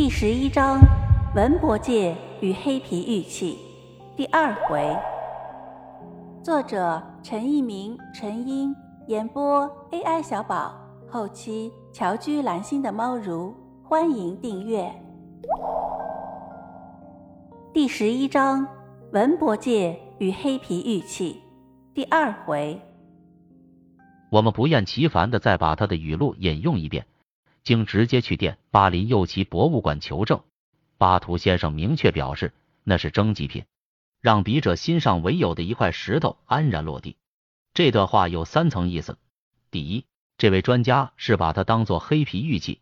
第十一章文博界与黑皮玉器第二回，作者陈一鸣、陈英，演播 AI 小宝，后期乔居蓝心的猫如，欢迎订阅。第十一章文博界与黑皮玉器第二回，我们不厌其烦的再把他的语录引用一遍。经直接去电巴林右旗博物馆求证，巴图先生明确表示那是征集品，让笔者心上唯有的一块石头安然落地。这段话有三层意思：第一，这位专家是把它当做黑皮玉器，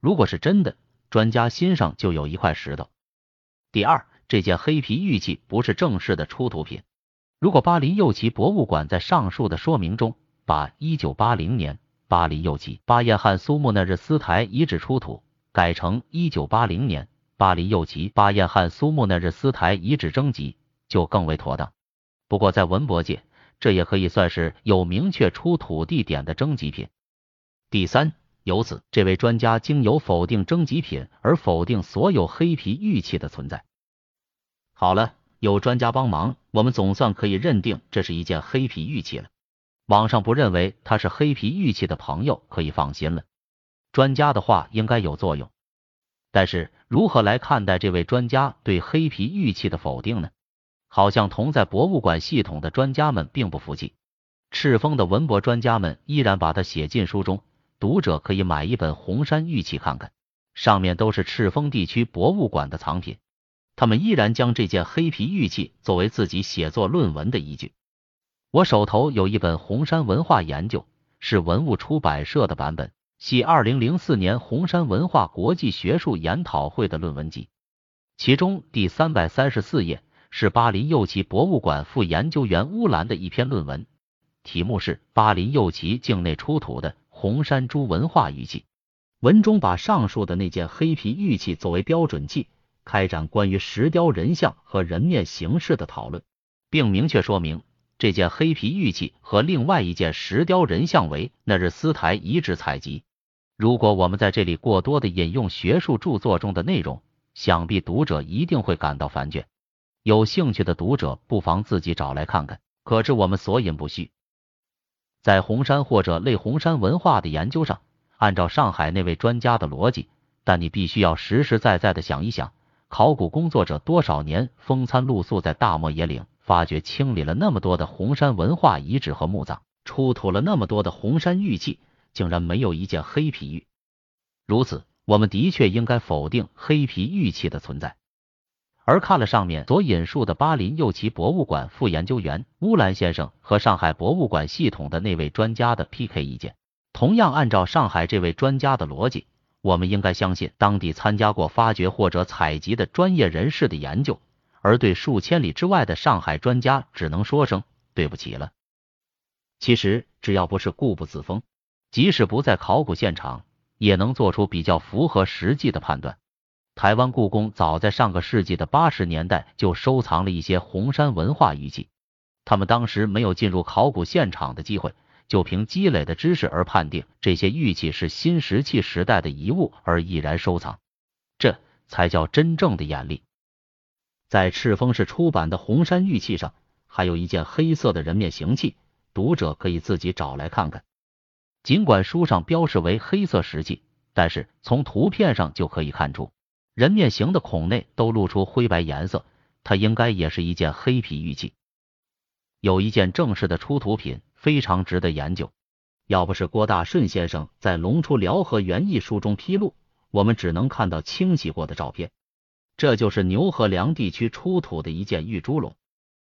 如果是真的，专家心上就有一块石头；第二，这件黑皮玉器不是正式的出土品，如果巴林右旗博物馆在上述的说明中把一九八零年。巴黎右旗巴彦汉苏木那日斯台遗址出土，改成一九八零年巴黎右旗巴彦汉苏木那日斯台遗址征集，就更为妥当。不过在文博界，这也可以算是有明确出土地点的征集品。第三，由此这位专家经由否定征集品而否定所有黑皮玉器的存在。好了，有专家帮忙，我们总算可以认定这是一件黑皮玉器了。网上不认为它是黑皮玉器的朋友可以放心了，专家的话应该有作用。但是如何来看待这位专家对黑皮玉器的否定呢？好像同在博物馆系统的专家们并不服气，赤峰的文博专家们依然把它写进书中。读者可以买一本红山玉器看看，上面都是赤峰地区博物馆的藏品，他们依然将这件黑皮玉器作为自己写作论文的依据。我手头有一本红山文化研究，是文物出版社的版本，系二零零四年红山文化国际学术研讨会的论文集。其中第三百三十四页是巴林右旗博物馆副研究员乌兰的一篇论文，题目是《巴林右旗境内出土的红山猪文化玉器》。文中把上述的那件黑皮玉器作为标准器，开展关于石雕人像和人面形式的讨论，并明确说明。这件黑皮玉器和另外一件石雕人像为那日斯台遗址采集。如果我们在这里过多的引用学术著作中的内容，想必读者一定会感到烦倦。有兴趣的读者不妨自己找来看看，可知我们所引不虚。在红山或者类红山文化的研究上，按照上海那位专家的逻辑，但你必须要实实在在的想一想，考古工作者多少年风餐露宿在大漠野岭。发掘清理了那么多的红山文化遗址和墓葬，出土了那么多的红山玉器，竟然没有一件黑皮玉。如此，我们的确应该否定黑皮玉器的存在。而看了上面所引述的巴林右旗博物馆副研究员乌兰先生和上海博物馆系统的那位专家的 PK 意见，同样按照上海这位专家的逻辑，我们应该相信当地参加过发掘或者采集的专业人士的研究。而对数千里之外的上海专家，只能说声对不起了。其实，只要不是固步自封，即使不在考古现场，也能做出比较符合实际的判断。台湾故宫早在上个世纪的八十年代就收藏了一些红山文化玉器，他们当时没有进入考古现场的机会，就凭积累的知识而判定这些玉器是新石器时代的遗物而毅然收藏，这才叫真正的眼力。在赤峰市出版的红山玉器上，还有一件黑色的人面形器，读者可以自己找来看看。尽管书上标示为黑色石器，但是从图片上就可以看出，人面形的孔内都露出灰白颜色，它应该也是一件黑皮玉器。有一件正式的出土品，非常值得研究。要不是郭大顺先生在《龙出辽河园艺》书中披露，我们只能看到清洗过的照片。这就是牛河梁地区出土的一件玉猪龙。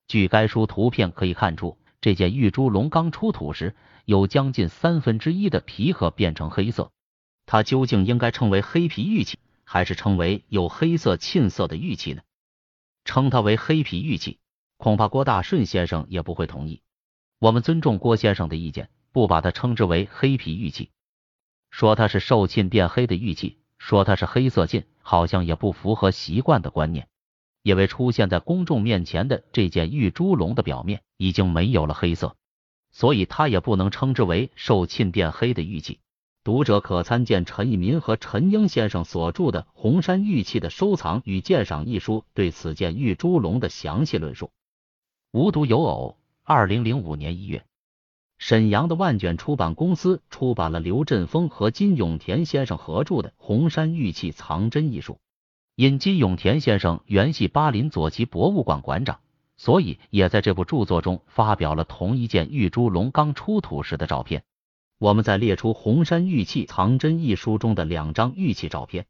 据该书图片可以看出，这件玉猪龙刚出土时，有将近三分之一的皮壳变成黑色。它究竟应该称为黑皮玉器，还是称为有黑色沁色的玉器呢？称它为黑皮玉器，恐怕郭大顺先生也不会同意。我们尊重郭先生的意见，不把它称之为黑皮玉器，说它是受沁变黑的玉器，说它是黑色沁。好像也不符合习惯的观念，因为出现在公众面前的这件玉猪龙的表面已经没有了黑色，所以它也不能称之为受沁变黑的玉器。读者可参见陈一民和陈英先生所著的《红山玉器的收藏与鉴赏》一书对此件玉猪龙的详细论述。无独有偶，二零零五年一月，沈阳的万卷出版公司出版了刘振峰和金永田先生合著的《红山玉器藏珍》一书。因金永田先生原系巴林左旗博物馆馆长，所以也在这部著作中发表了同一件玉猪龙刚出土时的照片。我们再列出《红山玉器藏珍》一书中的两张玉器照片，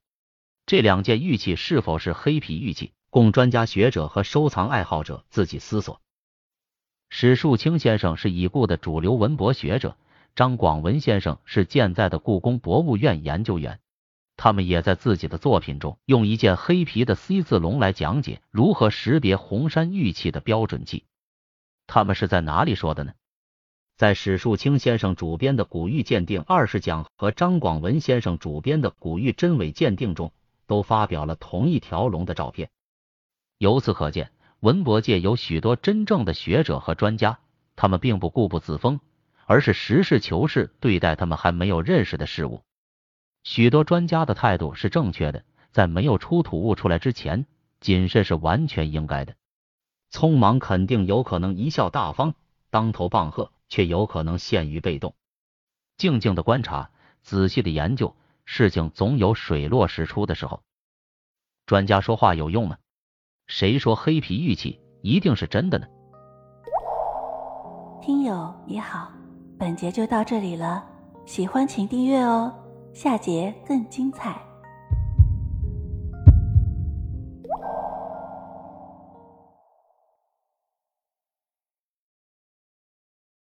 这两件玉器是否是黑皮玉器，供专家学者和收藏爱好者自己思索。史树清先生是已故的主流文博学者，张广文先生是健在的故宫博物院研究员。他们也在自己的作品中用一件黑皮的 C 字龙来讲解如何识别红山玉器的标准器。他们是在哪里说的呢？在史树清先生主编的《古玉鉴定二十讲》和张广文先生主编的《古玉真伪鉴定》中，都发表了同一条龙的照片。由此可见，文博界有许多真正的学者和专家，他们并不固步自封，而是实事求是对待他们还没有认识的事物。许多专家的态度是正确的，在没有出土物出来之前，谨慎是完全应该的。匆忙肯定有可能贻笑大方，当头棒喝却有可能陷于被动。静静的观察，仔细的研究，事情总有水落石出的时候。专家说话有用吗？谁说黑皮玉器一定是真的呢？听友你好，本节就到这里了，喜欢请订阅哦。下节更精彩。